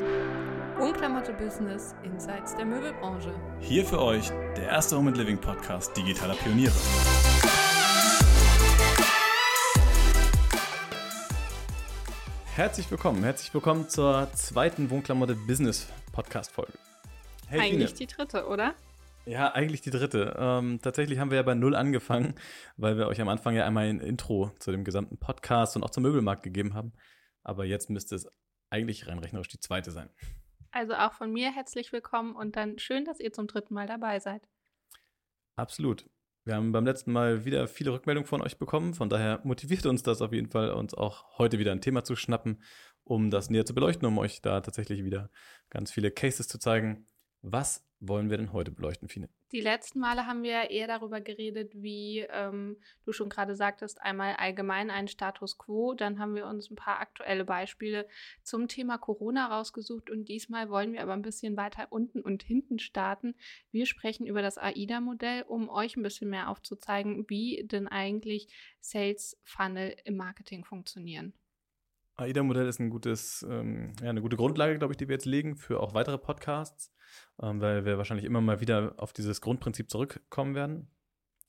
Unklamotte Business Insights der Möbelbranche. Hier für euch der erste Home and Living Podcast digitaler Pioniere. Herzlich willkommen, herzlich willkommen zur zweiten Wohnklamotte Business Podcast Folge. Hey, Eigentlich Fine. die dritte, oder? Ja, eigentlich die dritte. Ähm, tatsächlich haben wir ja bei Null angefangen, weil wir euch am Anfang ja einmal ein Intro zu dem gesamten Podcast und auch zum Möbelmarkt gegeben haben. Aber jetzt müsste es eigentlich rein rechnerisch die zweite sein. Also auch von mir herzlich willkommen und dann schön, dass ihr zum dritten Mal dabei seid. Absolut. Wir haben beim letzten Mal wieder viele Rückmeldungen von euch bekommen. Von daher motiviert uns das auf jeden Fall, uns auch heute wieder ein Thema zu schnappen, um das näher zu beleuchten, um euch da tatsächlich wieder ganz viele Cases zu zeigen. Was wollen wir denn heute beleuchten, Fine? Die letzten Male haben wir eher darüber geredet, wie ähm, du schon gerade sagtest, einmal allgemein ein Status quo. Dann haben wir uns ein paar aktuelle Beispiele zum Thema Corona rausgesucht und diesmal wollen wir aber ein bisschen weiter unten und hinten starten. Wir sprechen über das AIDA-Modell, um euch ein bisschen mehr aufzuzeigen, wie denn eigentlich Sales Funnel im Marketing funktionieren. AIDA-Modell ist ein gutes, ähm, ja, eine gute Grundlage, glaube ich, die wir jetzt legen für auch weitere Podcasts, ähm, weil wir wahrscheinlich immer mal wieder auf dieses Grundprinzip zurückkommen werden.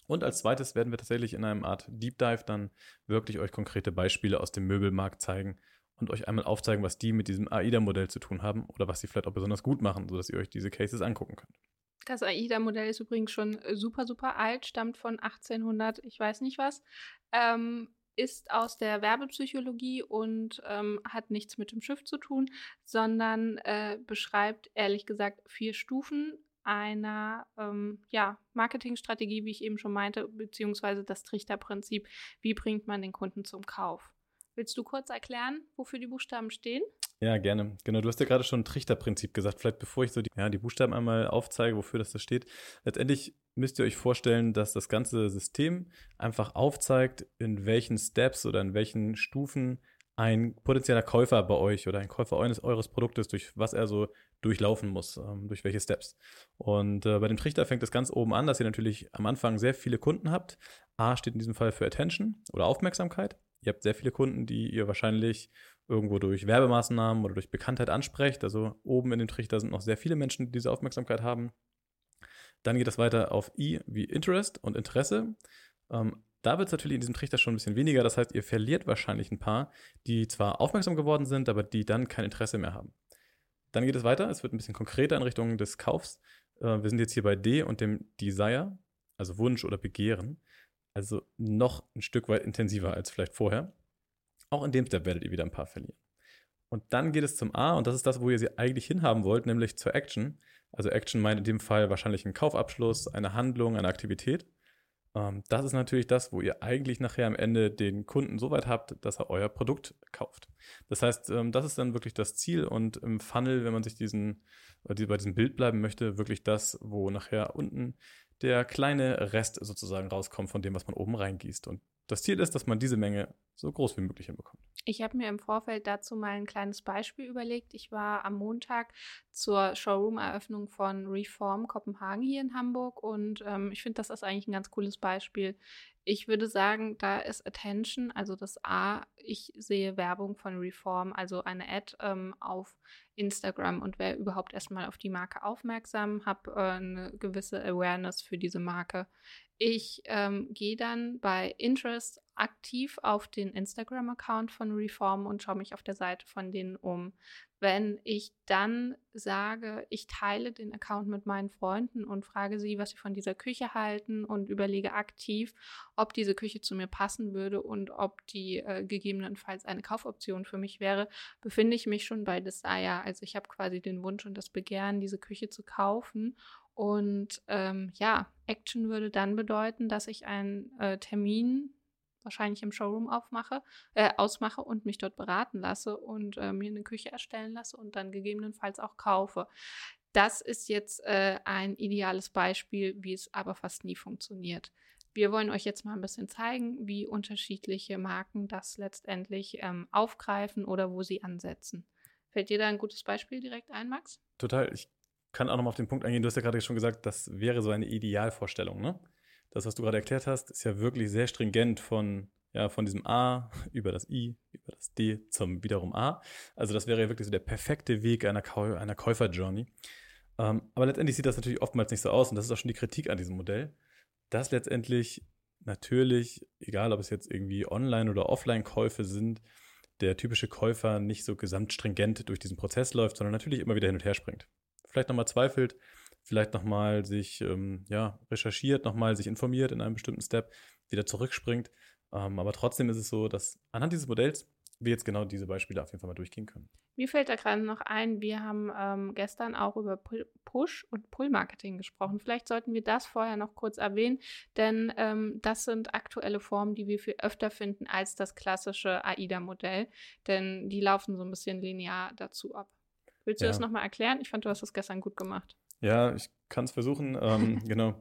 Und als zweites werden wir tatsächlich in einem Art Deep Dive dann wirklich euch konkrete Beispiele aus dem Möbelmarkt zeigen und euch einmal aufzeigen, was die mit diesem AIDA-Modell zu tun haben oder was sie vielleicht auch besonders gut machen, sodass ihr euch diese Cases angucken könnt. Das AIDA-Modell ist übrigens schon super, super alt, stammt von 1800, ich weiß nicht was. Ähm, ist aus der Werbepsychologie und ähm, hat nichts mit dem Schiff zu tun, sondern äh, beschreibt ehrlich gesagt vier Stufen einer ähm, ja, Marketingstrategie, wie ich eben schon meinte, beziehungsweise das Trichterprinzip. Wie bringt man den Kunden zum Kauf? Willst du kurz erklären, wofür die Buchstaben stehen? Ja, gerne. Genau, du hast ja gerade schon Trichterprinzip gesagt. Vielleicht bevor ich so die, ja, die Buchstaben einmal aufzeige, wofür das da steht. Letztendlich müsst ihr euch vorstellen, dass das ganze System einfach aufzeigt, in welchen Steps oder in welchen Stufen ein potenzieller Käufer bei euch oder ein Käufer eures, eures Produktes, durch was er so durchlaufen muss, ähm, durch welche Steps. Und äh, bei dem Trichter fängt es ganz oben an, dass ihr natürlich am Anfang sehr viele Kunden habt. A steht in diesem Fall für Attention oder Aufmerksamkeit. Ihr habt sehr viele Kunden, die ihr wahrscheinlich irgendwo durch Werbemaßnahmen oder durch Bekanntheit ansprecht. Also oben in dem Trichter sind noch sehr viele Menschen, die diese Aufmerksamkeit haben. Dann geht es weiter auf I wie Interest und Interesse. Ähm, da wird es natürlich in diesem Trichter schon ein bisschen weniger. Das heißt, ihr verliert wahrscheinlich ein paar, die zwar aufmerksam geworden sind, aber die dann kein Interesse mehr haben. Dann geht es weiter. Es wird ein bisschen konkreter in Richtung des Kaufs. Äh, wir sind jetzt hier bei D und dem Desire, also Wunsch oder Begehren. Also noch ein Stück weit intensiver als vielleicht vorher. Auch in dem Step werdet ihr wieder ein paar verlieren. Und dann geht es zum A und das ist das, wo ihr sie eigentlich hinhaben wollt, nämlich zur Action. Also Action meint in dem Fall wahrscheinlich einen Kaufabschluss, eine Handlung, eine Aktivität. Ähm, das ist natürlich das, wo ihr eigentlich nachher am Ende den Kunden so weit habt, dass er euer Produkt kauft. Das heißt, ähm, das ist dann wirklich das Ziel und im Funnel, wenn man sich diesen, bei diesem Bild bleiben möchte, wirklich das, wo nachher unten der kleine Rest sozusagen rauskommt von dem, was man oben reingießt. Und das Ziel ist, dass man diese Menge so groß wie möglich hinbekommt. Ich habe mir im Vorfeld dazu mal ein kleines Beispiel überlegt. Ich war am Montag zur Showroom-Eröffnung von Reform Kopenhagen hier in Hamburg und ähm, ich finde, das ist eigentlich ein ganz cooles Beispiel. Ich würde sagen, da ist Attention, also das A, ich sehe Werbung von Reform, also eine Ad ähm, auf Instagram und wäre überhaupt erstmal auf die Marke aufmerksam, habe äh, eine gewisse Awareness für diese Marke. Ich ähm, gehe dann bei Interest aktiv auf den Instagram-Account von Reform und schaue mich auf der Seite von denen um. Wenn ich dann sage, ich teile den Account mit meinen Freunden und frage sie, was sie von dieser Küche halten und überlege aktiv, ob diese Küche zu mir passen würde und ob die äh, gegebenenfalls eine Kaufoption für mich wäre, befinde ich mich schon bei Desire. Also ich habe quasi den Wunsch und das Begehren, diese Küche zu kaufen und ähm, ja, Action würde dann bedeuten, dass ich einen äh, Termin wahrscheinlich im Showroom aufmache, äh, ausmache und mich dort beraten lasse und äh, mir eine Küche erstellen lasse und dann gegebenenfalls auch kaufe. Das ist jetzt äh, ein ideales Beispiel, wie es aber fast nie funktioniert. Wir wollen euch jetzt mal ein bisschen zeigen, wie unterschiedliche Marken das letztendlich ähm, aufgreifen oder wo sie ansetzen. Fällt dir da ein gutes Beispiel direkt ein, Max? Total. Ich kann auch noch mal auf den Punkt eingehen. Du hast ja gerade schon gesagt, das wäre so eine Idealvorstellung, ne? Das, was du gerade erklärt hast, ist ja wirklich sehr stringent von ja, von diesem A über das I, über das D zum wiederum A. Also das wäre ja wirklich so der perfekte Weg einer, Käu einer Käufer-Journey. Ähm, aber letztendlich sieht das natürlich oftmals nicht so aus und das ist auch schon die Kritik an diesem Modell, dass letztendlich natürlich, egal ob es jetzt irgendwie Online- oder Offline-Käufe sind, der typische Käufer nicht so gesamtstringent durch diesen Prozess läuft, sondern natürlich immer wieder hin und her springt. Vielleicht nochmal zweifelt, vielleicht nochmal sich ähm, ja, recherchiert, nochmal sich informiert in einem bestimmten Step, wieder zurückspringt. Ähm, aber trotzdem ist es so, dass anhand dieses Modells wir jetzt genau diese Beispiele auf jeden Fall mal durchgehen können. Mir fällt da gerade noch ein, wir haben ähm, gestern auch über Push- und Pull-Marketing gesprochen. Vielleicht sollten wir das vorher noch kurz erwähnen, denn ähm, das sind aktuelle Formen, die wir viel öfter finden als das klassische AIDA-Modell, denn die laufen so ein bisschen linear dazu ab. Willst du ja. das nochmal erklären? Ich fand, du hast das gestern gut gemacht. Ja, ich kann es versuchen. Ähm, genau.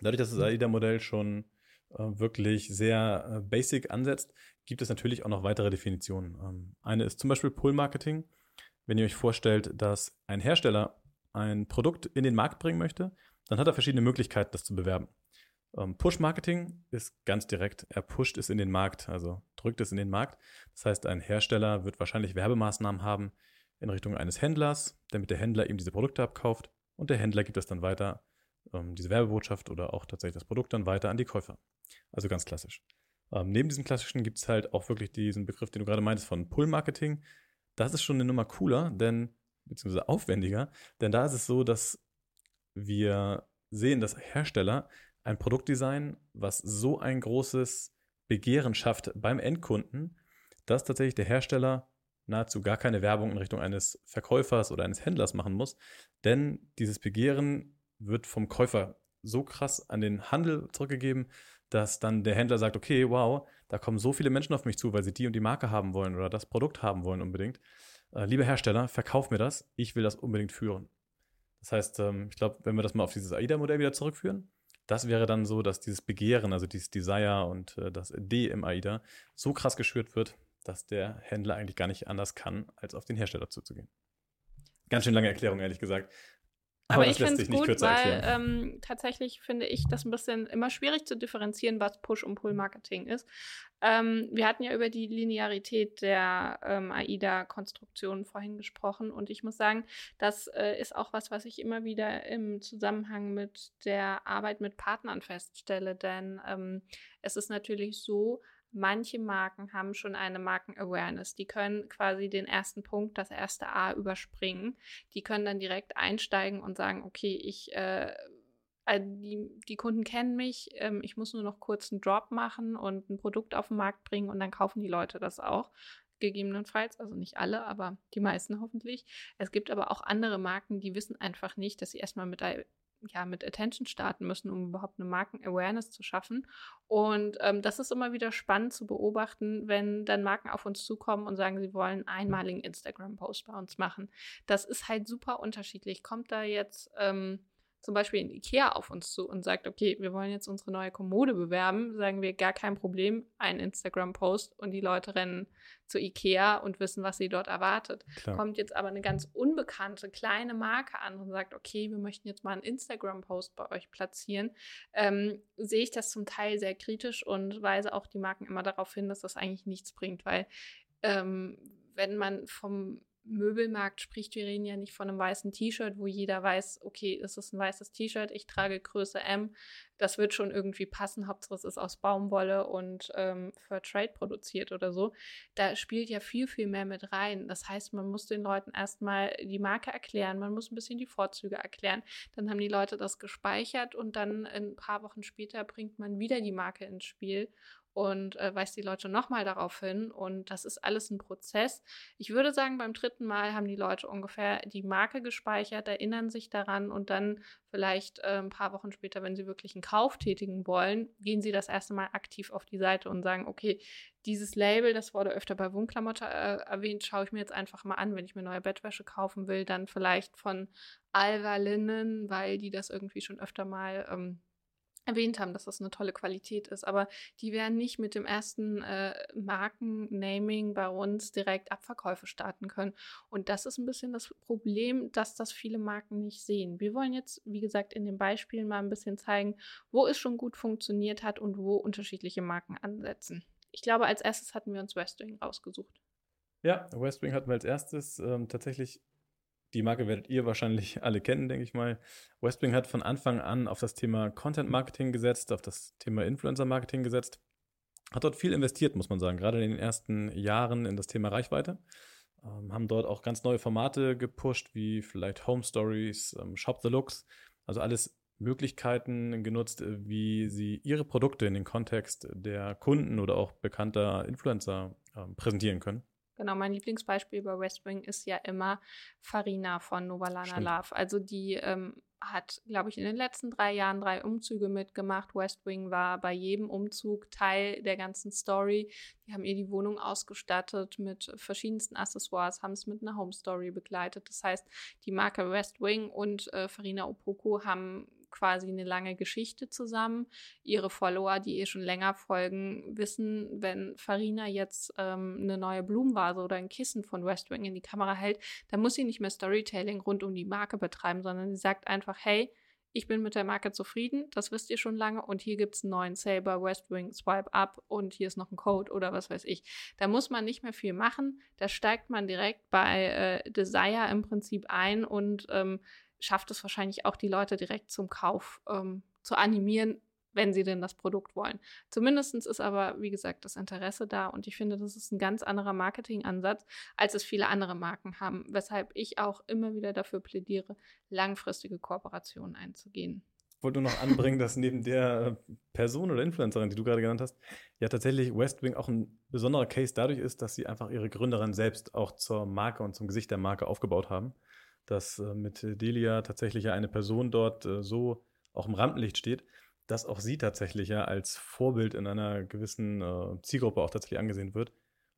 Dadurch, dass das AIDA-Modell schon äh, wirklich sehr äh, basic ansetzt, gibt es natürlich auch noch weitere Definitionen. Ähm, eine ist zum Beispiel Pull-Marketing. Wenn ihr euch vorstellt, dass ein Hersteller ein Produkt in den Markt bringen möchte, dann hat er verschiedene Möglichkeiten, das zu bewerben. Ähm, Push-Marketing ist ganz direkt. Er pusht es in den Markt, also drückt es in den Markt. Das heißt, ein Hersteller wird wahrscheinlich Werbemaßnahmen haben in Richtung eines Händlers, damit der Händler ihm diese Produkte abkauft und der Händler gibt es dann weiter, ähm, diese Werbebotschaft oder auch tatsächlich das Produkt dann weiter an die Käufer. Also ganz klassisch. Ähm, neben diesem klassischen gibt es halt auch wirklich diesen Begriff, den du gerade meintest, von Pull-Marketing. Das ist schon eine Nummer cooler, denn, beziehungsweise aufwendiger, denn da ist es so, dass wir sehen, dass Hersteller ein Produkt designen, was so ein großes Begehren schafft beim Endkunden, dass tatsächlich der Hersteller nahezu gar keine Werbung in Richtung eines Verkäufers oder eines Händlers machen muss, denn dieses Begehren wird vom Käufer so krass an den Handel zurückgegeben, dass dann der Händler sagt, okay, wow, da kommen so viele Menschen auf mich zu, weil sie die und die Marke haben wollen oder das Produkt haben wollen unbedingt. Äh, lieber Hersteller, verkauf mir das, ich will das unbedingt führen. Das heißt, ähm, ich glaube, wenn wir das mal auf dieses AIDA-Modell wieder zurückführen, das wäre dann so, dass dieses Begehren, also dieses Desire und äh, das D im AIDA so krass geschürt wird, dass der Händler eigentlich gar nicht anders kann, als auf den Hersteller zuzugehen. Ganz schön lange Erklärung, ehrlich gesagt. Aber, Aber ich finde es gut, weil ähm, tatsächlich finde ich das ein bisschen immer schwierig zu differenzieren, was Push- und Pull-Marketing ist. Ähm, wir hatten ja über die Linearität der ähm, AIDA-Konstruktion vorhin gesprochen und ich muss sagen, das äh, ist auch was, was ich immer wieder im Zusammenhang mit der Arbeit mit Partnern feststelle, denn ähm, es ist natürlich so, manche Marken haben schon eine Marken-Awareness. Die können quasi den ersten Punkt, das erste A überspringen. Die können dann direkt einsteigen und sagen, okay, ich, äh, äh, die, die Kunden kennen mich, ähm, ich muss nur noch kurz einen Drop machen und ein Produkt auf den Markt bringen und dann kaufen die Leute das auch gegebenenfalls, also nicht alle, aber die meisten hoffentlich. Es gibt aber auch andere Marken, die wissen einfach nicht, dass sie erstmal mit ja, mit Attention starten müssen, um überhaupt eine Marken-Awareness zu schaffen. Und ähm, das ist immer wieder spannend zu beobachten, wenn dann Marken auf uns zukommen und sagen, sie wollen einen einmaligen Instagram-Post bei uns machen. Das ist halt super unterschiedlich. Kommt da jetzt ähm, zum Beispiel in Ikea auf uns zu und sagt, okay, wir wollen jetzt unsere neue Kommode bewerben, sagen wir gar kein Problem, ein Instagram-Post und die Leute rennen zu Ikea und wissen, was sie dort erwartet. Klar. Kommt jetzt aber eine ganz unbekannte kleine Marke an und sagt, okay, wir möchten jetzt mal einen Instagram-Post bei euch platzieren, ähm, sehe ich das zum Teil sehr kritisch und weise auch die Marken immer darauf hin, dass das eigentlich nichts bringt, weil ähm, wenn man vom Möbelmarkt spricht, wir reden ja nicht von einem weißen T-Shirt, wo jeder weiß, okay, es ist ein weißes T-Shirt, ich trage Größe M, das wird schon irgendwie passen, Hauptsache es ist aus Baumwolle und ähm, Fair Trade produziert oder so. Da spielt ja viel, viel mehr mit rein. Das heißt, man muss den Leuten erstmal die Marke erklären, man muss ein bisschen die Vorzüge erklären. Dann haben die Leute das gespeichert und dann ein paar Wochen später bringt man wieder die Marke ins Spiel und äh, weist die Leute nochmal darauf hin. Und das ist alles ein Prozess. Ich würde sagen, beim dritten Mal haben die Leute ungefähr die Marke gespeichert, erinnern sich daran und dann vielleicht äh, ein paar Wochen später, wenn sie wirklich einen Kauf tätigen wollen, gehen sie das erste Mal aktiv auf die Seite und sagen, okay, dieses Label, das wurde öfter bei Wohnklamotte äh, erwähnt, schaue ich mir jetzt einfach mal an, wenn ich mir neue Bettwäsche kaufen will, dann vielleicht von Alva Linnen, weil die das irgendwie schon öfter mal ähm, erwähnt haben, dass das eine tolle Qualität ist. Aber die werden nicht mit dem ersten äh, Markennaming bei uns direkt Abverkäufe starten können. Und das ist ein bisschen das Problem, dass das viele Marken nicht sehen. Wir wollen jetzt, wie gesagt, in den Beispielen mal ein bisschen zeigen, wo es schon gut funktioniert hat und wo unterschiedliche Marken ansetzen. Ich glaube, als erstes hatten wir uns West Wing rausgesucht. Ja, West Wing hatten wir als erstes. Ähm, tatsächlich, die Marke werdet ihr wahrscheinlich alle kennen, denke ich mal. West Wing hat von Anfang an auf das Thema Content Marketing gesetzt, auf das Thema Influencer Marketing gesetzt. Hat dort viel investiert, muss man sagen, gerade in den ersten Jahren in das Thema Reichweite. Ähm, haben dort auch ganz neue Formate gepusht, wie vielleicht Home Stories, ähm, Shop the Looks. Also alles Möglichkeiten genutzt, äh, wie sie ihre Produkte in den Kontext der Kunden oder auch bekannter Influencer äh, präsentieren können. Genau, mein Lieblingsbeispiel bei West Wing ist ja immer Farina von Novalana Stimmt. Love. Also die ähm, hat, glaube ich, in den letzten drei Jahren drei Umzüge mitgemacht. West Wing war bei jedem Umzug Teil der ganzen Story. Die haben ihr die Wohnung ausgestattet mit verschiedensten Accessoires, haben es mit einer Home Story begleitet. Das heißt, die Marke West Wing und äh, Farina Opoko haben quasi eine lange Geschichte zusammen. Ihre Follower, die ihr schon länger folgen, wissen, wenn Farina jetzt ähm, eine neue Blumenvase oder ein Kissen von West Wing in die Kamera hält, dann muss sie nicht mehr Storytelling rund um die Marke betreiben, sondern sie sagt einfach, hey, ich bin mit der Marke zufrieden, das wisst ihr schon lange und hier gibt es einen neuen Sale bei West Wing, Swipe Up und hier ist noch ein Code oder was weiß ich. Da muss man nicht mehr viel machen, da steigt man direkt bei äh, Desire im Prinzip ein und ähm, schafft es wahrscheinlich auch, die Leute direkt zum Kauf ähm, zu animieren, wenn sie denn das Produkt wollen. Zumindest ist aber, wie gesagt, das Interesse da und ich finde, das ist ein ganz anderer Marketingansatz, als es viele andere Marken haben, weshalb ich auch immer wieder dafür plädiere, langfristige Kooperationen einzugehen. Ich wollte nur noch anbringen, dass neben der Person oder Influencerin, die du gerade genannt hast, ja tatsächlich Westwing auch ein besonderer Case dadurch ist, dass sie einfach ihre Gründerin selbst auch zur Marke und zum Gesicht der Marke aufgebaut haben dass äh, mit Delia tatsächlich ja eine Person dort äh, so auch im Rampenlicht steht, dass auch sie tatsächlich ja als Vorbild in einer gewissen äh, Zielgruppe auch tatsächlich angesehen wird.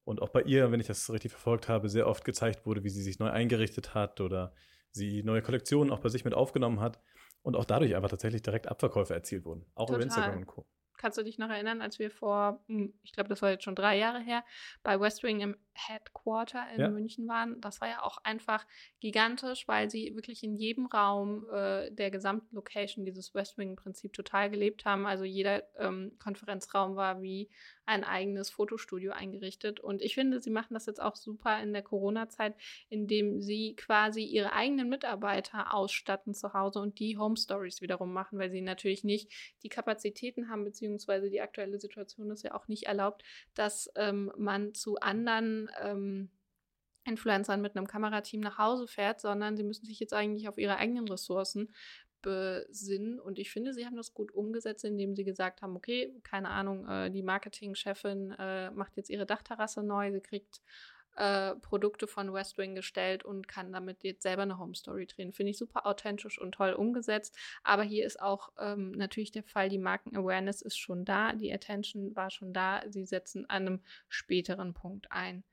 Und auch bei ihr, wenn ich das richtig verfolgt habe, sehr oft gezeigt wurde, wie sie sich neu eingerichtet hat oder sie neue Kollektionen auch bei sich mit aufgenommen hat und auch dadurch einfach tatsächlich direkt Abverkäufe erzielt wurden. Auch Total. über Instagram und Co. Kannst du dich noch erinnern, als wir vor, hm, ich glaube, das war jetzt schon drei Jahre her, bei West Wing im Headquarter in ja. München waren? Das war ja auch einfach gigantisch, weil sie wirklich in jedem Raum äh, der gesamten Location dieses West Wing-Prinzip total gelebt haben. Also jeder ähm, Konferenzraum war wie ein eigenes Fotostudio eingerichtet. Und ich finde, sie machen das jetzt auch super in der Corona-Zeit, indem sie quasi ihre eigenen Mitarbeiter ausstatten zu Hause und die Home Stories wiederum machen, weil sie natürlich nicht die Kapazitäten haben, beziehungsweise die aktuelle Situation ist ja auch nicht erlaubt, dass ähm, man zu anderen ähm, Influencern mit einem Kamerateam nach Hause fährt, sondern sie müssen sich jetzt eigentlich auf ihre eigenen Ressourcen besinnen. Und ich finde, sie haben das gut umgesetzt, indem sie gesagt haben, okay, keine Ahnung, äh, die Marketingchefin äh, macht jetzt ihre Dachterrasse neu, sie kriegt äh, Produkte von West Wing gestellt und kann damit jetzt selber eine Home Story drehen. Finde ich super authentisch und toll umgesetzt. Aber hier ist auch ähm, natürlich der Fall, die Marken-Awareness ist schon da, die Attention war schon da. Sie setzen an einem späteren Punkt ein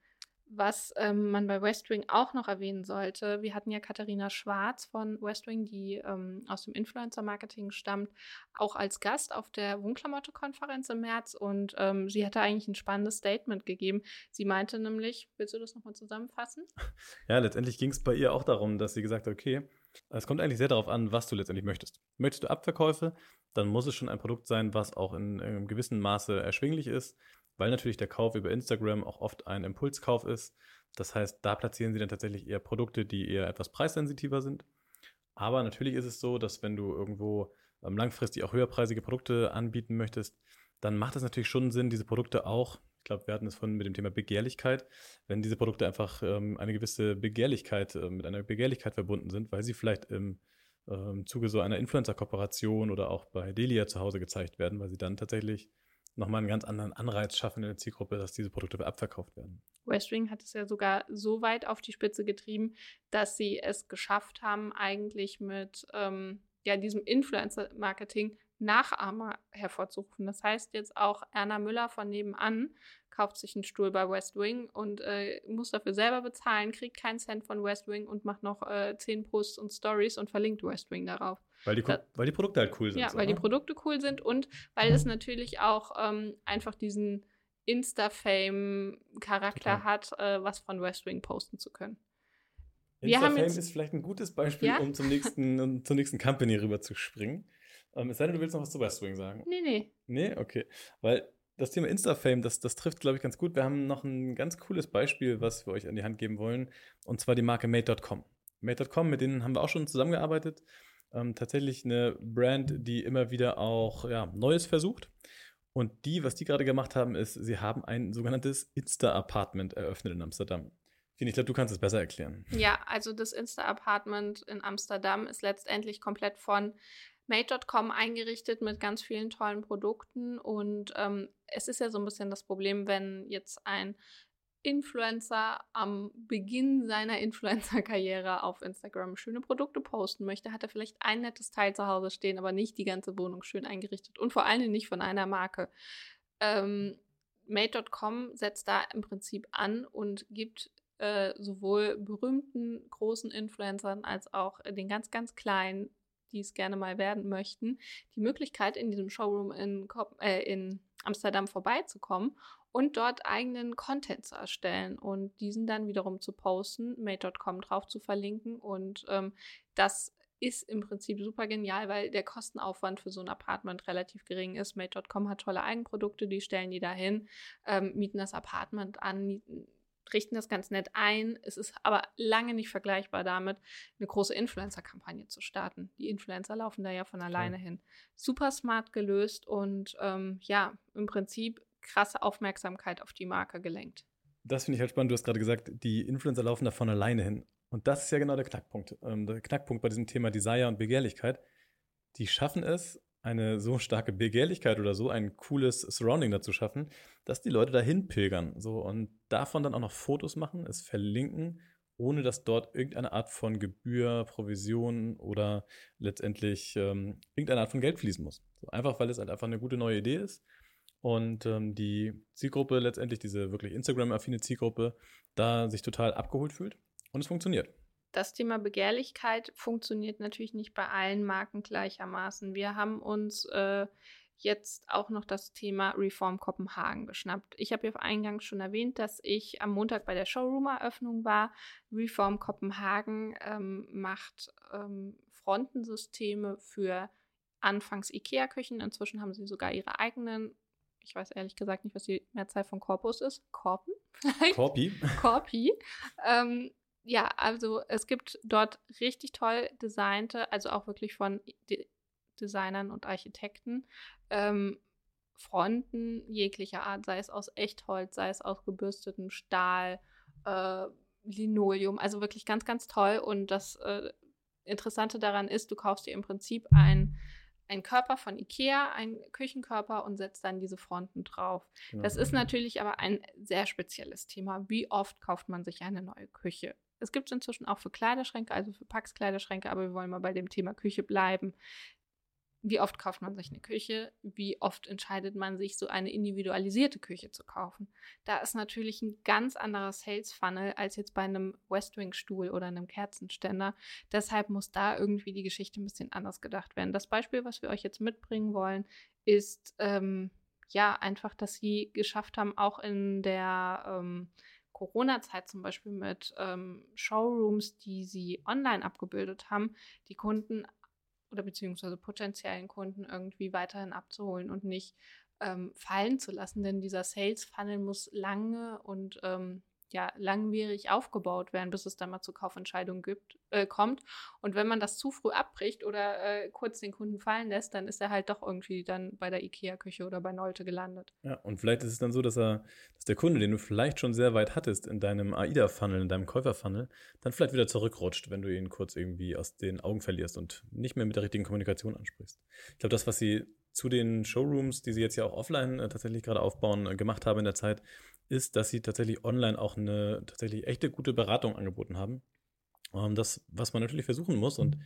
was ähm, man bei Westwing auch noch erwähnen sollte, wir hatten ja Katharina Schwarz von Westwing, die ähm, aus dem Influencer-Marketing stammt, auch als Gast auf der Wohnklamotte-Konferenz im März und ähm, sie hatte eigentlich ein spannendes Statement gegeben. Sie meinte nämlich, willst du das nochmal zusammenfassen? Ja, letztendlich ging es bei ihr auch darum, dass sie gesagt hat, okay, es kommt eigentlich sehr darauf an, was du letztendlich möchtest. Möchtest du Abverkäufe, dann muss es schon ein Produkt sein, was auch in, in gewissen Maße erschwinglich ist weil natürlich der Kauf über Instagram auch oft ein Impulskauf ist. Das heißt, da platzieren sie dann tatsächlich eher Produkte, die eher etwas preissensitiver sind. Aber natürlich ist es so, dass wenn du irgendwo ähm, langfristig auch höherpreisige Produkte anbieten möchtest, dann macht es natürlich schon Sinn, diese Produkte auch, ich glaube, wir hatten es vorhin mit dem Thema Begehrlichkeit, wenn diese Produkte einfach ähm, eine gewisse Begehrlichkeit, äh, mit einer Begehrlichkeit verbunden sind, weil sie vielleicht im ähm, Zuge so einer Influencer-Kooperation oder auch bei Delia zu Hause gezeigt werden, weil sie dann tatsächlich nochmal einen ganz anderen Anreiz schaffen in der Zielgruppe, dass diese Produkte abverkauft werden. Westwing hat es ja sogar so weit auf die Spitze getrieben, dass sie es geschafft haben, eigentlich mit ähm, ja, diesem Influencer-Marketing Nachahmer hervorzurufen. Das heißt jetzt auch Erna Müller von nebenan kauft sich einen Stuhl bei West Wing und äh, muss dafür selber bezahlen, kriegt keinen Cent von West Wing und macht noch äh, zehn Posts und Stories und verlinkt West Wing darauf. Weil die, da, weil die Produkte halt cool sind. Ja, weil die Produkte cool sind und weil es natürlich auch ähm, einfach diesen Insta-Fame-Charakter hat, äh, was von West Wing posten zu können. Insta-Fame ist vielleicht ein gutes Beispiel, ja? um zum nächsten, um zur nächsten Company rüber zu springen. Ähm, es sei denn, du willst noch was zu West Wing sagen. Nee, nee. Nee, okay. Weil das Thema Insta-Fame, das, das trifft, glaube ich, ganz gut. Wir haben noch ein ganz cooles Beispiel, was wir euch an die Hand geben wollen, und zwar die Marke Made.com. Made.com, mit denen haben wir auch schon zusammengearbeitet. Ähm, tatsächlich eine Brand, die immer wieder auch ja, Neues versucht. Und die, was die gerade gemacht haben, ist, sie haben ein sogenanntes Insta-Apartment eröffnet in Amsterdam. Fini, ich glaube, du kannst es besser erklären. Ja, also das Insta-Apartment in Amsterdam ist letztendlich komplett von Made.com eingerichtet mit ganz vielen tollen Produkten. Und ähm, es ist ja so ein bisschen das Problem, wenn jetzt ein Influencer am Beginn seiner Influencer-Karriere auf Instagram schöne Produkte posten möchte, hat er vielleicht ein nettes Teil zu Hause stehen, aber nicht die ganze Wohnung schön eingerichtet und vor allem nicht von einer Marke. Ähm, Made.com setzt da im Prinzip an und gibt äh, sowohl berühmten großen Influencern als auch den ganz, ganz kleinen, die es gerne mal werden möchten, die Möglichkeit, in diesem Showroom in, äh, in Amsterdam vorbeizukommen und dort eigenen Content zu erstellen und diesen dann wiederum zu posten, made.com drauf zu verlinken. Und ähm, das ist im Prinzip super genial, weil der Kostenaufwand für so ein Apartment relativ gering ist. Made.com hat tolle Eigenprodukte, die stellen die dahin, ähm, mieten das Apartment an, richten das ganz nett ein. Es ist aber lange nicht vergleichbar damit, eine große Influencer-Kampagne zu starten. Die Influencer laufen da ja von alleine okay. hin. Super smart gelöst und ähm, ja, im Prinzip krasse Aufmerksamkeit auf die Marke gelenkt. Das finde ich halt spannend. Du hast gerade gesagt, die Influencer laufen da von alleine hin. Und das ist ja genau der Knackpunkt. Ähm, der Knackpunkt bei diesem Thema Desire und Begehrlichkeit. Die schaffen es, eine so starke Begehrlichkeit oder so ein cooles Surrounding dazu schaffen, dass die Leute dahin pilgern. So und davon dann auch noch Fotos machen, es verlinken, ohne dass dort irgendeine Art von Gebühr, Provision oder letztendlich ähm, irgendeine Art von Geld fließen muss. So, einfach weil es halt einfach eine gute neue Idee ist und ähm, die Zielgruppe letztendlich, diese wirklich Instagram-affine Zielgruppe, da sich total abgeholt fühlt und es funktioniert. Das Thema Begehrlichkeit funktioniert natürlich nicht bei allen Marken gleichermaßen. Wir haben uns äh, jetzt auch noch das Thema Reform Kopenhagen geschnappt. Ich habe ja eingangs schon erwähnt, dass ich am Montag bei der Showroom-Eröffnung war. Reform Kopenhagen ähm, macht ähm, Frontensysteme für anfangs IKEA-Küchen. Inzwischen haben sie sogar ihre eigenen ich weiß ehrlich gesagt nicht, was die Mehrzahl von Korpus ist. Korpen vielleicht? Korpi. Korpi. Ähm, ja, also es gibt dort richtig toll designte, also auch wirklich von De Designern und Architekten, ähm, Fronten jeglicher Art, sei es aus Echtholz, sei es aus gebürstetem Stahl, äh, Linoleum, also wirklich ganz, ganz toll. Und das äh, Interessante daran ist, du kaufst dir im Prinzip ein ein Körper von Ikea, ein Küchenkörper und setzt dann diese Fronten drauf. Genau. Das ist natürlich aber ein sehr spezielles Thema. Wie oft kauft man sich eine neue Küche? Es gibt es inzwischen auch für Kleiderschränke, also für Packskleiderschränke, aber wir wollen mal bei dem Thema Küche bleiben wie oft kauft man sich eine Küche? Wie oft entscheidet man sich, so eine individualisierte Küche zu kaufen? Da ist natürlich ein ganz anderer Sales Funnel als jetzt bei einem Westwing Stuhl oder einem Kerzenständer. Deshalb muss da irgendwie die Geschichte ein bisschen anders gedacht werden. Das Beispiel, was wir euch jetzt mitbringen wollen, ist ähm, ja einfach, dass sie geschafft haben, auch in der ähm, Corona-Zeit zum Beispiel mit ähm, Showrooms, die sie online abgebildet haben, die Kunden oder beziehungsweise potenziellen Kunden irgendwie weiterhin abzuholen und nicht ähm, fallen zu lassen. Denn dieser Sales Funnel muss lange und ähm, ja, langwierig aufgebaut werden, bis es dann mal zur Kaufentscheidung gibt, äh, kommt. Und wenn man das zu früh abbricht oder äh, kurz den Kunden fallen lässt, dann ist er halt doch irgendwie dann bei der IKEA-Küche oder bei Nolte gelandet. Ja, und vielleicht ist es dann so, dass er, dass der Kunde, den du vielleicht schon sehr weit hattest in deinem AIDA-Funnel, in deinem Käufer-Funnel, dann vielleicht wieder zurückrutscht, wenn du ihn kurz irgendwie aus den Augen verlierst und nicht mehr mit der richtigen Kommunikation ansprichst. Ich glaube, das, was sie zu den Showrooms, die sie jetzt ja auch offline äh, tatsächlich gerade aufbauen, äh, gemacht haben in der Zeit, ist, dass sie tatsächlich online auch eine tatsächlich echte gute Beratung angeboten haben. Ähm, das, was man natürlich versuchen muss, und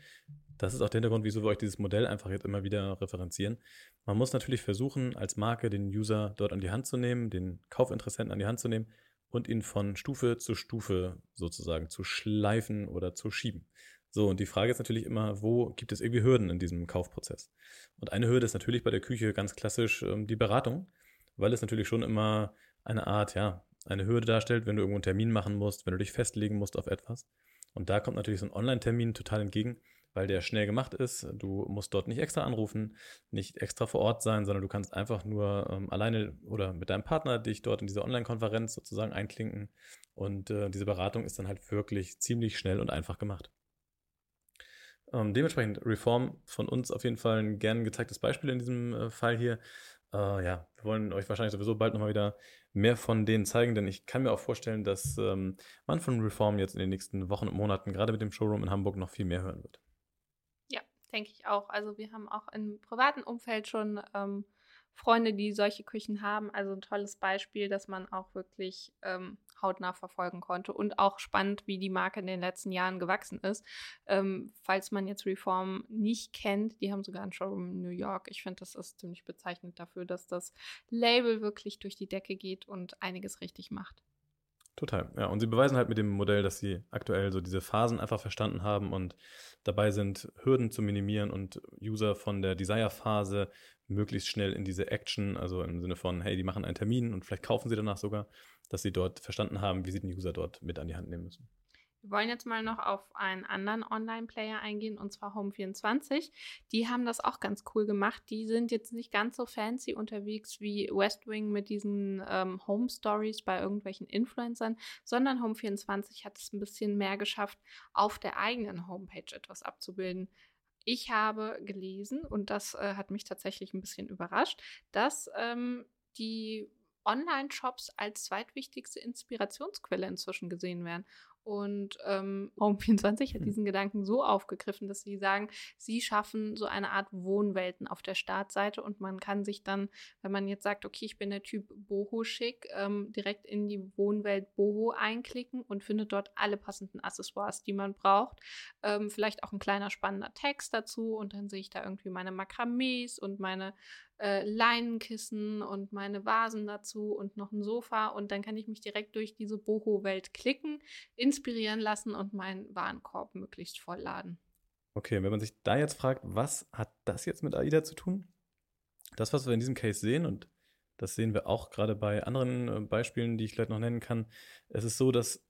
das ist auch der Hintergrund, wieso wir euch dieses Modell einfach jetzt immer wieder referenzieren. Man muss natürlich versuchen, als Marke den User dort an die Hand zu nehmen, den Kaufinteressenten an die Hand zu nehmen und ihn von Stufe zu Stufe sozusagen zu schleifen oder zu schieben. So, und die Frage ist natürlich immer, wo gibt es irgendwie Hürden in diesem Kaufprozess? Und eine Hürde ist natürlich bei der Küche ganz klassisch ähm, die Beratung, weil es natürlich schon immer eine Art, ja, eine Hürde darstellt, wenn du irgendwo einen Termin machen musst, wenn du dich festlegen musst auf etwas. Und da kommt natürlich so ein Online-Termin total entgegen, weil der schnell gemacht ist. Du musst dort nicht extra anrufen, nicht extra vor Ort sein, sondern du kannst einfach nur ähm, alleine oder mit deinem Partner dich dort in diese Online-Konferenz sozusagen einklinken. Und äh, diese Beratung ist dann halt wirklich ziemlich schnell und einfach gemacht. Ähm, dementsprechend Reform von uns auf jeden Fall ein gern gezeigtes Beispiel in diesem äh, Fall hier. Äh, ja, wir wollen euch wahrscheinlich sowieso bald nochmal wieder mehr von denen zeigen, denn ich kann mir auch vorstellen, dass ähm, man von Reform jetzt in den nächsten Wochen und Monaten, gerade mit dem Showroom in Hamburg, noch viel mehr hören wird. Ja, denke ich auch. Also wir haben auch im privaten Umfeld schon ähm, Freunde, die solche Küchen haben. Also ein tolles Beispiel, dass man auch wirklich ähm, hautnah verfolgen konnte. Und auch spannend, wie die Marke in den letzten Jahren gewachsen ist. Ähm, falls man jetzt Reform nicht kennt, die haben sogar einen Showroom in New York. Ich finde, das ist ziemlich bezeichnend dafür, dass das Label wirklich durch die Decke geht und einiges richtig macht. Total, ja. Und sie beweisen halt mit dem Modell, dass sie aktuell so diese Phasen einfach verstanden haben und dabei sind, Hürden zu minimieren und User von der Desire-Phase möglichst schnell in diese Action, also im Sinne von, hey, die machen einen Termin und vielleicht kaufen sie danach sogar, dass sie dort verstanden haben, wie sie den User dort mit an die Hand nehmen müssen. Wir wollen jetzt mal noch auf einen anderen Online-Player eingehen, und zwar Home24. Die haben das auch ganz cool gemacht. Die sind jetzt nicht ganz so fancy unterwegs wie Westwing mit diesen ähm, Home Stories bei irgendwelchen Influencern, sondern Home24 hat es ein bisschen mehr geschafft, auf der eigenen Homepage etwas abzubilden. Ich habe gelesen, und das äh, hat mich tatsächlich ein bisschen überrascht, dass ähm, die Online-Shops als zweitwichtigste Inspirationsquelle inzwischen gesehen werden. Und ähm, Home24 hat hm. diesen Gedanken so aufgegriffen, dass sie sagen, sie schaffen so eine Art Wohnwelten auf der Startseite und man kann sich dann, wenn man jetzt sagt, okay, ich bin der Typ Boho-Schick, ähm, direkt in die Wohnwelt Boho einklicken und findet dort alle passenden Accessoires, die man braucht. Ähm, vielleicht auch ein kleiner spannender Text dazu und dann sehe ich da irgendwie meine Makramees und meine äh, Leinenkissen und meine Vasen dazu und noch ein Sofa und dann kann ich mich direkt durch diese Boho-Welt klicken, inspirieren lassen und meinen Warenkorb möglichst vollladen. Okay, wenn man sich da jetzt fragt, was hat das jetzt mit AIDA zu tun? Das, was wir in diesem Case sehen, und das sehen wir auch gerade bei anderen äh, Beispielen, die ich vielleicht noch nennen kann, es ist so, dass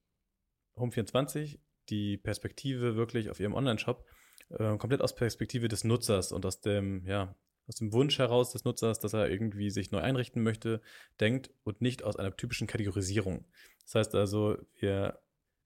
Home24 die Perspektive wirklich auf ihrem Online-Shop äh, komplett aus Perspektive des Nutzers und aus dem, ja, aus dem Wunsch heraus des Nutzers, dass er irgendwie sich neu einrichten möchte, denkt und nicht aus einer typischen Kategorisierung. Das heißt also, wir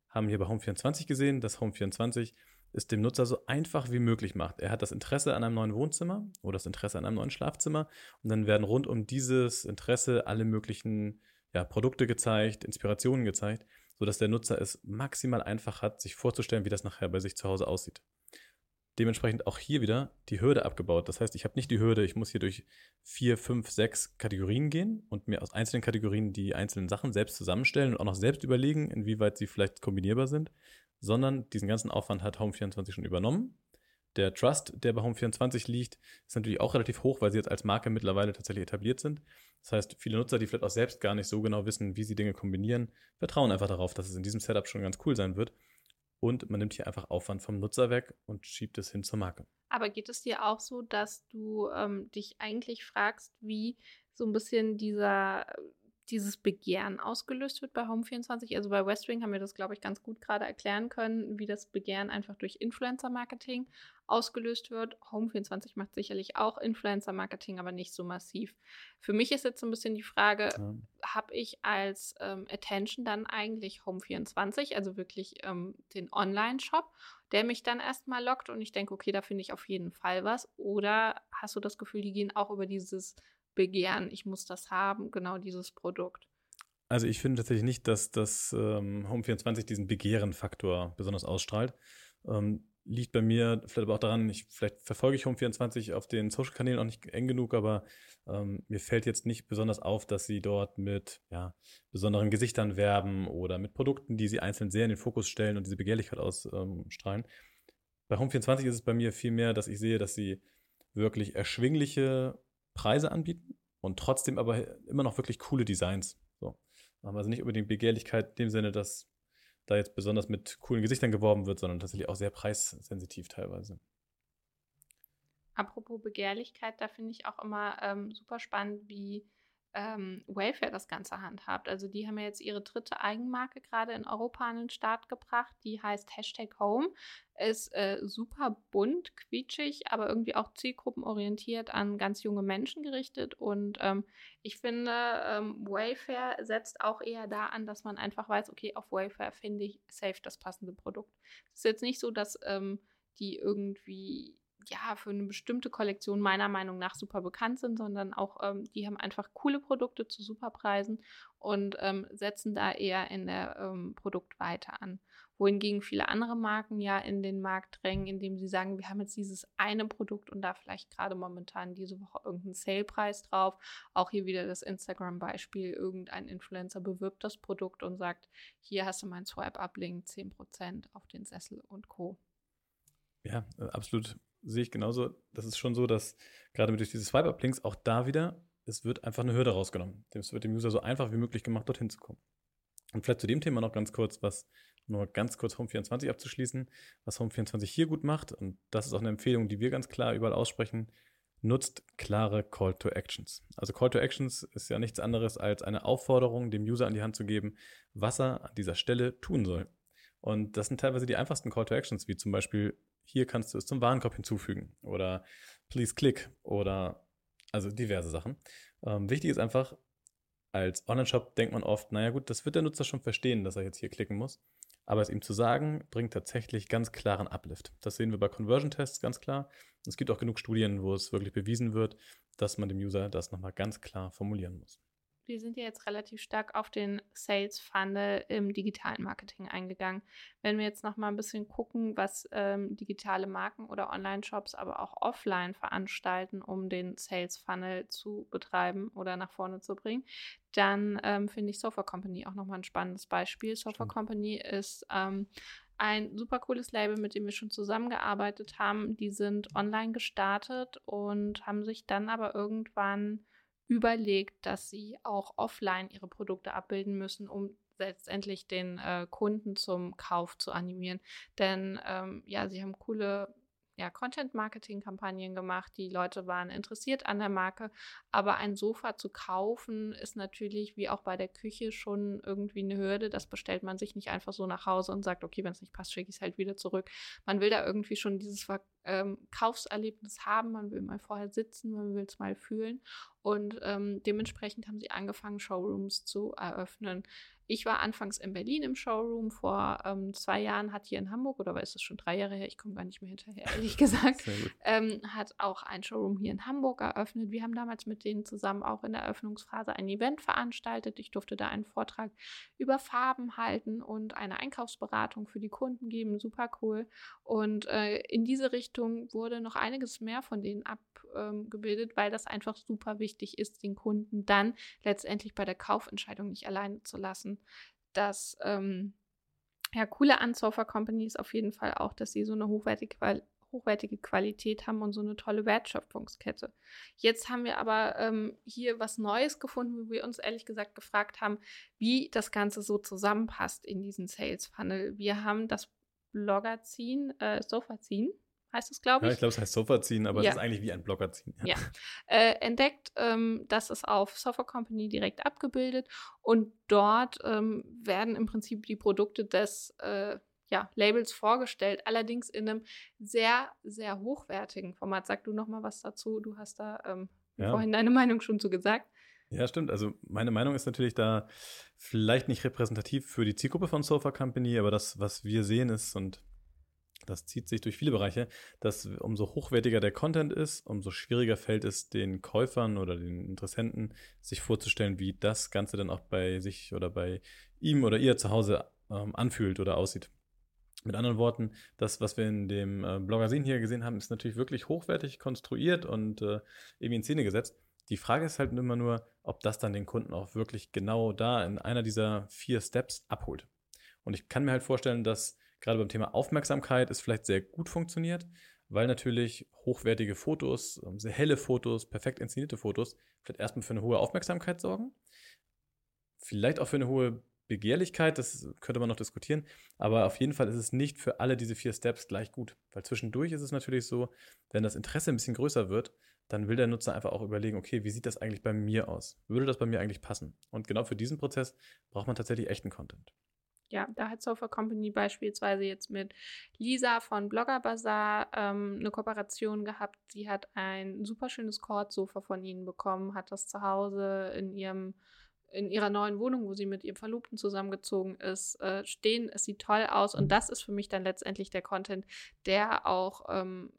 haben hier bei Home24 gesehen, dass Home24 es dem Nutzer so einfach wie möglich macht. Er hat das Interesse an einem neuen Wohnzimmer oder das Interesse an einem neuen Schlafzimmer und dann werden rund um dieses Interesse alle möglichen ja, Produkte gezeigt, Inspirationen gezeigt, sodass der Nutzer es maximal einfach hat, sich vorzustellen, wie das nachher bei sich zu Hause aussieht dementsprechend auch hier wieder die Hürde abgebaut. Das heißt, ich habe nicht die Hürde, ich muss hier durch vier, fünf, sechs Kategorien gehen und mir aus einzelnen Kategorien die einzelnen Sachen selbst zusammenstellen und auch noch selbst überlegen, inwieweit sie vielleicht kombinierbar sind, sondern diesen ganzen Aufwand hat Home24 schon übernommen. Der Trust, der bei Home24 liegt, ist natürlich auch relativ hoch, weil sie jetzt als Marke mittlerweile tatsächlich etabliert sind. Das heißt, viele Nutzer, die vielleicht auch selbst gar nicht so genau wissen, wie sie Dinge kombinieren, vertrauen einfach darauf, dass es in diesem Setup schon ganz cool sein wird und man nimmt hier einfach Aufwand vom Nutzer weg und schiebt es hin zur Marke. Aber geht es dir auch so, dass du ähm, dich eigentlich fragst, wie so ein bisschen dieser dieses Begehren ausgelöst wird bei Home24. Also bei Westwing haben wir das, glaube ich, ganz gut gerade erklären können, wie das Begehren einfach durch Influencer-Marketing ausgelöst wird. Home24 macht sicherlich auch Influencer-Marketing, aber nicht so massiv. Für mich ist jetzt so ein bisschen die Frage, ja. habe ich als ähm, Attention dann eigentlich Home24, also wirklich ähm, den Online-Shop, der mich dann erstmal lockt und ich denke, okay, da finde ich auf jeden Fall was. Oder hast du das Gefühl, die gehen auch über dieses Begehren, ich muss das haben, genau dieses Produkt. Also ich finde tatsächlich nicht, dass das ähm, Home24 diesen Begehren-Faktor besonders ausstrahlt. Ähm, liegt bei mir vielleicht aber auch daran, ich, vielleicht verfolge ich Home24 auf den Social-Kanälen auch nicht eng genug, aber ähm, mir fällt jetzt nicht besonders auf, dass sie dort mit ja, besonderen Gesichtern werben oder mit Produkten, die sie einzeln sehr in den Fokus stellen und diese Begehrlichkeit ausstrahlen. bei Home24 ist es bei mir vielmehr, dass ich sehe, dass sie wirklich erschwingliche Preise anbieten und trotzdem aber immer noch wirklich coole Designs. So. Also nicht unbedingt Begehrlichkeit in dem Sinne, dass da jetzt besonders mit coolen Gesichtern geworben wird, sondern tatsächlich auch sehr preissensitiv teilweise. Apropos Begehrlichkeit, da finde ich auch immer ähm, super spannend, wie ähm, Wayfair das Ganze handhabt. Also die haben ja jetzt ihre dritte Eigenmarke gerade in Europa an den Start gebracht. Die heißt Hashtag Home. Ist äh, super bunt, quietschig, aber irgendwie auch zielgruppenorientiert an ganz junge Menschen gerichtet. Und ähm, ich finde, ähm, Wayfair setzt auch eher da an, dass man einfach weiß, okay, auf Wayfair finde ich safe das passende Produkt. Es ist jetzt nicht so, dass ähm, die irgendwie ja, für eine bestimmte Kollektion meiner Meinung nach super bekannt sind, sondern auch, ähm, die haben einfach coole Produkte zu super Preisen und ähm, setzen da eher in der ähm, Produktweite an. Wohingegen viele andere Marken ja in den Markt drängen, indem sie sagen, wir haben jetzt dieses eine Produkt und da vielleicht gerade momentan diese Woche irgendeinen Sale-Preis drauf. Auch hier wieder das Instagram-Beispiel. Irgendein Influencer bewirbt das Produkt und sagt, hier hast du mein Swipe-Up-Link, 10% auf den Sessel und Co. Ja, äh, absolut sehe ich genauso. Das ist schon so, dass gerade durch diese Swipe-Up-Links auch da wieder, es wird einfach eine Hürde rausgenommen. Es wird dem User so einfach wie möglich gemacht, dorthin zu kommen. Und vielleicht zu dem Thema noch ganz kurz, was nur ganz kurz Home24 abzuschließen, was Home24 hier gut macht, und das ist auch eine Empfehlung, die wir ganz klar überall aussprechen, nutzt klare Call to Actions. Also Call to Actions ist ja nichts anderes als eine Aufforderung, dem User an die Hand zu geben, was er an dieser Stelle tun soll. Und das sind teilweise die einfachsten Call to Actions, wie zum Beispiel hier kannst du es zum Warenkorb hinzufügen oder please click oder also diverse Sachen. Ähm, wichtig ist einfach, als Online-Shop denkt man oft, naja gut, das wird der Nutzer schon verstehen, dass er jetzt hier klicken muss. Aber es ihm zu sagen, bringt tatsächlich ganz klaren Uplift. Das sehen wir bei Conversion-Tests ganz klar. Es gibt auch genug Studien, wo es wirklich bewiesen wird, dass man dem User das nochmal ganz klar formulieren muss wir sind ja jetzt relativ stark auf den Sales Funnel im digitalen Marketing eingegangen. Wenn wir jetzt noch mal ein bisschen gucken, was ähm, digitale Marken oder Online-Shops, aber auch offline veranstalten, um den Sales Funnel zu betreiben oder nach vorne zu bringen, dann ähm, finde ich Sofa Company auch noch mal ein spannendes Beispiel. Sofa Company ist ähm, ein super cooles Label, mit dem wir schon zusammengearbeitet haben. Die sind online gestartet und haben sich dann aber irgendwann überlegt, dass sie auch offline ihre Produkte abbilden müssen, um letztendlich den äh, Kunden zum Kauf zu animieren. Denn ähm, ja, sie haben coole ja, Content-Marketing-Kampagnen gemacht. Die Leute waren interessiert an der Marke. Aber ein Sofa zu kaufen ist natürlich wie auch bei der Küche schon irgendwie eine Hürde. Das bestellt man sich nicht einfach so nach Hause und sagt, okay, wenn es nicht passt, schicke ich es halt wieder zurück. Man will da irgendwie schon dieses ähm, Kaufserlebnis haben. Man will mal vorher sitzen, man will es mal fühlen. Und ähm, dementsprechend haben sie angefangen, Showrooms zu eröffnen. Ich war anfangs in Berlin im Showroom. Vor ähm, zwei Jahren hat hier in Hamburg, oder war es schon drei Jahre her? Ich komme gar nicht mehr hinterher, ehrlich gesagt. ähm, hat auch ein Showroom hier in Hamburg eröffnet. Wir haben damals mit denen zusammen auch in der Eröffnungsphase ein Event veranstaltet. Ich durfte da einen Vortrag über Farben halten und eine Einkaufsberatung für die Kunden geben. Super cool. Und äh, in diese Richtung wurde noch einiges mehr von denen abgebildet, ähm, weil das einfach super wichtig ist, den Kunden dann letztendlich bei der Kaufentscheidung nicht alleine zu lassen. Das ähm, ja, coole an Sofa Company ist auf jeden Fall auch, dass sie so eine hochwertige, hochwertige Qualität haben und so eine tolle Wertschöpfungskette. Jetzt haben wir aber ähm, hier was Neues gefunden, wo wir uns ehrlich gesagt gefragt haben, wie das Ganze so zusammenpasst in diesen Sales Funnel. Wir haben das Blogger-Ziehen, äh, Sofa-Ziehen, heißt es, glaube ich. Ja, ich glaube, es heißt Sofa ziehen, aber ja. es ist eigentlich wie ein Blogger ziehen. Ja. ja. Äh, entdeckt, ähm, das ist auf Software Company direkt abgebildet und dort ähm, werden im Prinzip die Produkte des äh, ja, Labels vorgestellt, allerdings in einem sehr, sehr hochwertigen Format. Sag du noch mal was dazu. Du hast da ähm, vorhin deine Meinung schon zu gesagt. Ja, stimmt. Also meine Meinung ist natürlich da vielleicht nicht repräsentativ für die Zielgruppe von Sofa Company, aber das, was wir sehen, ist, und das zieht sich durch viele Bereiche, dass umso hochwertiger der Content ist, umso schwieriger fällt es den Käufern oder den Interessenten, sich vorzustellen, wie das Ganze dann auch bei sich oder bei ihm oder ihr zu Hause ähm, anfühlt oder aussieht. Mit anderen Worten, das, was wir in dem äh, Bloggersin hier gesehen haben, ist natürlich wirklich hochwertig konstruiert und äh, irgendwie in Szene gesetzt. Die Frage ist halt immer nur, ob das dann den Kunden auch wirklich genau da in einer dieser vier Steps abholt. Und ich kann mir halt vorstellen, dass gerade beim Thema Aufmerksamkeit es vielleicht sehr gut funktioniert, weil natürlich hochwertige Fotos, ähm, sehr helle Fotos, perfekt inszenierte Fotos vielleicht erstmal für eine hohe Aufmerksamkeit sorgen, vielleicht auch für eine hohe Begehrlichkeit, das könnte man noch diskutieren, aber auf jeden Fall ist es nicht für alle diese vier Steps gleich gut, weil zwischendurch ist es natürlich so, wenn das Interesse ein bisschen größer wird, dann will der Nutzer einfach auch überlegen, okay, wie sieht das eigentlich bei mir aus? Würde das bei mir eigentlich passen? Und genau für diesen Prozess braucht man tatsächlich echten Content. Ja, da hat Sofa Company beispielsweise jetzt mit Lisa von Blogger Bazaar ähm, eine Kooperation gehabt. Sie hat ein super schönes Kordsofa von ihnen bekommen, hat das zu Hause in ihrem in ihrer neuen Wohnung, wo sie mit ihrem Verlobten zusammengezogen ist, äh, stehen. Es sieht toll aus und das ist für mich dann letztendlich der Content, der auch ähm,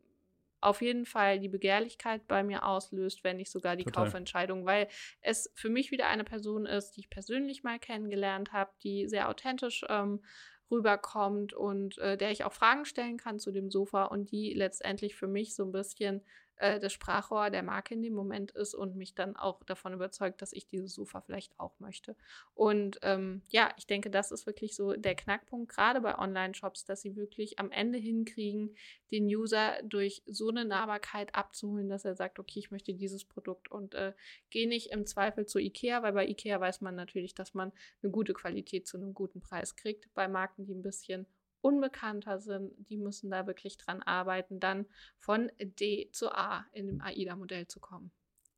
auf jeden Fall die Begehrlichkeit bei mir auslöst, wenn nicht sogar die Total. Kaufentscheidung, weil es für mich wieder eine Person ist, die ich persönlich mal kennengelernt habe, die sehr authentisch ähm, rüberkommt und äh, der ich auch Fragen stellen kann zu dem Sofa und die letztendlich für mich so ein bisschen äh, das Sprachrohr der Marke in dem Moment ist und mich dann auch davon überzeugt, dass ich dieses Sofa vielleicht auch möchte. Und ähm, ja, ich denke, das ist wirklich so der Knackpunkt, gerade bei Online-Shops, dass sie wirklich am Ende hinkriegen, den User durch so eine Nahbarkeit abzuholen, dass er sagt, okay, ich möchte dieses Produkt und äh, gehe nicht im Zweifel zu Ikea, weil bei Ikea weiß man natürlich, dass man eine gute Qualität zu einem guten Preis kriegt. Bei Marken, die ein bisschen unbekannter sind, die müssen da wirklich dran arbeiten, dann von D zu A in dem AIDA-Modell zu kommen.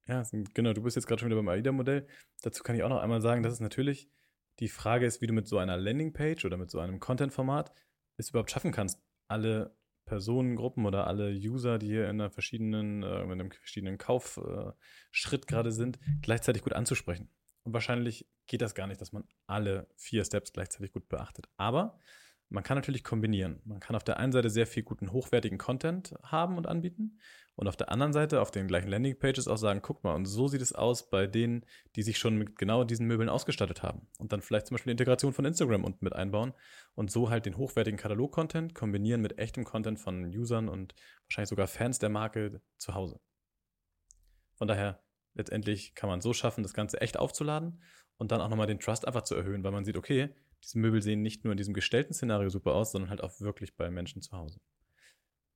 Ja, genau, du bist jetzt gerade schon wieder beim AIDA-Modell. Dazu kann ich auch noch einmal sagen, dass es natürlich die Frage ist, wie du mit so einer Landingpage oder mit so einem Content-Format es überhaupt schaffen kannst, alle Personengruppen oder alle User, die hier in einer verschiedenen, äh, in einem verschiedenen Kaufschritt äh, gerade sind, gleichzeitig gut anzusprechen. Und wahrscheinlich geht das gar nicht, dass man alle vier Steps gleichzeitig gut beachtet. Aber man kann natürlich kombinieren. Man kann auf der einen Seite sehr viel guten, hochwertigen Content haben und anbieten und auf der anderen Seite auf den gleichen Landingpages auch sagen, guck mal, und so sieht es aus bei denen, die sich schon mit genau diesen Möbeln ausgestattet haben. Und dann vielleicht zum Beispiel die Integration von Instagram unten mit einbauen und so halt den hochwertigen Katalog-Content kombinieren mit echtem Content von Usern und wahrscheinlich sogar Fans der Marke zu Hause. Von daher, letztendlich kann man so schaffen, das Ganze echt aufzuladen und dann auch nochmal den Trust einfach zu erhöhen, weil man sieht, okay, diese Möbel sehen nicht nur in diesem gestellten Szenario super aus, sondern halt auch wirklich bei Menschen zu Hause.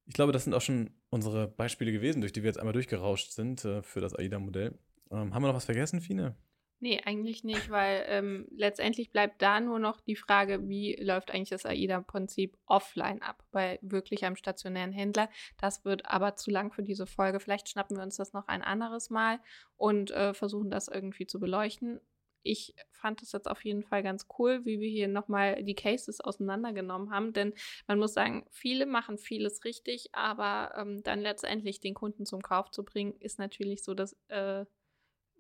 Ich glaube, das sind auch schon unsere Beispiele gewesen, durch die wir jetzt einmal durchgerauscht sind äh, für das AIDA-Modell. Ähm, haben wir noch was vergessen, Fine? Nee, eigentlich nicht, weil ähm, letztendlich bleibt da nur noch die Frage, wie läuft eigentlich das AIDA-Prinzip offline ab, bei wirklich einem stationären Händler. Das wird aber zu lang für diese Folge. Vielleicht schnappen wir uns das noch ein anderes Mal und äh, versuchen das irgendwie zu beleuchten ich fand es jetzt auf jeden Fall ganz cool, wie wir hier nochmal die Cases auseinandergenommen haben. Denn man muss sagen, viele machen vieles richtig, aber ähm, dann letztendlich den Kunden zum Kauf zu bringen, ist natürlich so, dass, äh,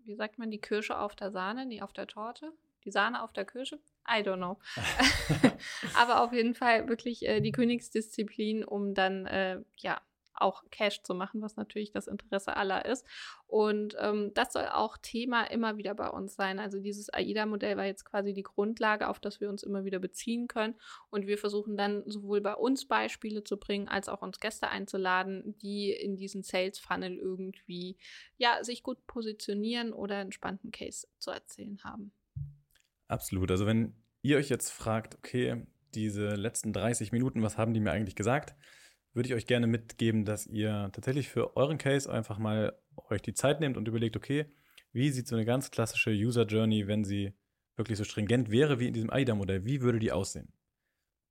wie sagt man, die Kirsche auf der Sahne, nee, auf der Torte. Die Sahne auf der Kirsche? I don't know. aber auf jeden Fall wirklich äh, die Königsdisziplin, um dann, äh, ja, auch Cash zu machen, was natürlich das Interesse aller ist. Und ähm, das soll auch Thema immer wieder bei uns sein. Also dieses AIDA-Modell war jetzt quasi die Grundlage, auf das wir uns immer wieder beziehen können. Und wir versuchen dann sowohl bei uns Beispiele zu bringen, als auch uns Gäste einzuladen, die in diesen Sales Funnel irgendwie ja sich gut positionieren oder einen spannenden Case zu erzählen haben. Absolut. Also wenn ihr euch jetzt fragt, okay, diese letzten 30 Minuten, was haben die mir eigentlich gesagt? Würde ich euch gerne mitgeben, dass ihr tatsächlich für euren Case einfach mal euch die Zeit nehmt und überlegt, okay, wie sieht so eine ganz klassische User Journey, wenn sie wirklich so stringent wäre wie in diesem AIDA-Modell, wie würde die aussehen?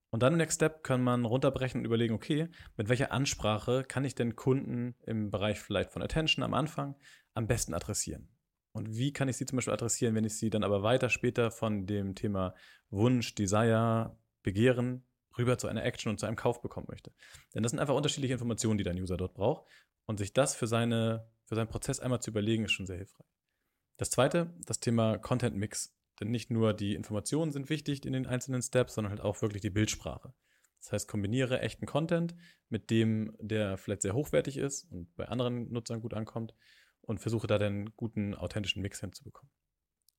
Und dann im Next Step kann man runterbrechen und überlegen, okay, mit welcher Ansprache kann ich denn Kunden im Bereich vielleicht von Attention am Anfang am besten adressieren? Und wie kann ich sie zum Beispiel adressieren, wenn ich sie dann aber weiter später von dem Thema Wunsch, Desire, Begehren rüber zu einer Action und zu einem Kauf bekommen möchte. Denn das sind einfach unterschiedliche Informationen, die dein User dort braucht. Und sich das für, seine, für seinen Prozess einmal zu überlegen, ist schon sehr hilfreich. Das zweite, das Thema Content Mix. Denn nicht nur die Informationen sind wichtig in den einzelnen Steps, sondern halt auch wirklich die Bildsprache. Das heißt, kombiniere echten Content mit dem, der vielleicht sehr hochwertig ist und bei anderen Nutzern gut ankommt und versuche da den guten, authentischen Mix hinzubekommen.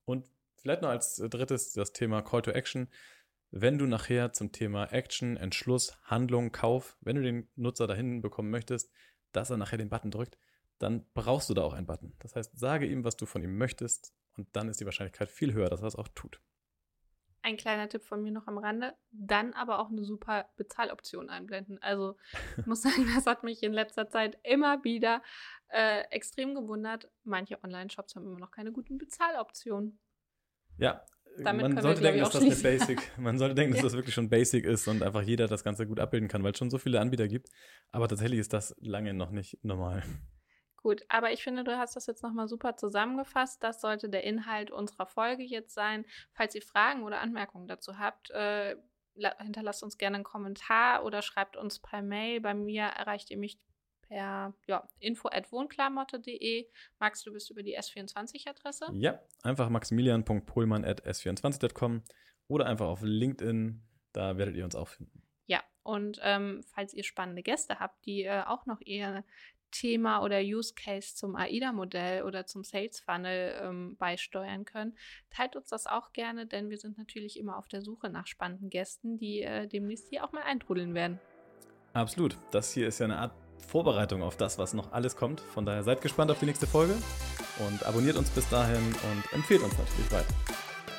Und vielleicht noch als drittes das Thema Call to Action wenn du nachher zum Thema Action, Entschluss, Handlung, Kauf, wenn du den Nutzer dahin bekommen möchtest, dass er nachher den Button drückt, dann brauchst du da auch einen Button. Das heißt, sage ihm, was du von ihm möchtest und dann ist die Wahrscheinlichkeit viel höher, dass er es auch tut. Ein kleiner Tipp von mir noch am Rande, dann aber auch eine super Bezahloption einblenden. Also ich muss sagen, das hat mich in letzter Zeit immer wieder äh, extrem gewundert. Manche Online-Shops haben immer noch keine guten Bezahloptionen. Ja, Damit man sollte wir, denken, dass das eine. Basic, man sollte denken, dass das wirklich schon Basic ist und einfach jeder das Ganze gut abbilden kann, weil es schon so viele Anbieter gibt. Aber tatsächlich ist das lange noch nicht normal. Gut, aber ich finde, du hast das jetzt nochmal super zusammengefasst. Das sollte der Inhalt unserer Folge jetzt sein. Falls ihr Fragen oder Anmerkungen dazu habt, äh, la- hinterlasst uns gerne einen Kommentar oder schreibt uns per Mail. Bei mir erreicht ihr mich per ja, info.wohnklamotte.de. Max, du bist über die S24-Adresse. Ja, einfach maximilian.pohlmann.s24.com oder einfach auf LinkedIn, da werdet ihr uns auch finden. Ja, und ähm, falls ihr spannende Gäste habt, die äh, auch noch ihr Thema oder Use Case zum AIDA-Modell oder zum Sales Funnel ähm, beisteuern können, teilt uns das auch gerne, denn wir sind natürlich immer auf der Suche nach spannenden Gästen, die äh, demnächst hier auch mal eintrudeln werden. Absolut. Das hier ist ja eine Art Vorbereitung auf das, was noch alles kommt. Von daher seid gespannt auf die nächste Folge und abonniert uns bis dahin und empfehlt uns natürlich weiter.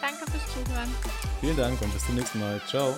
Danke fürs Zuhören. Vielen Dank und bis zum nächsten Mal. Ciao.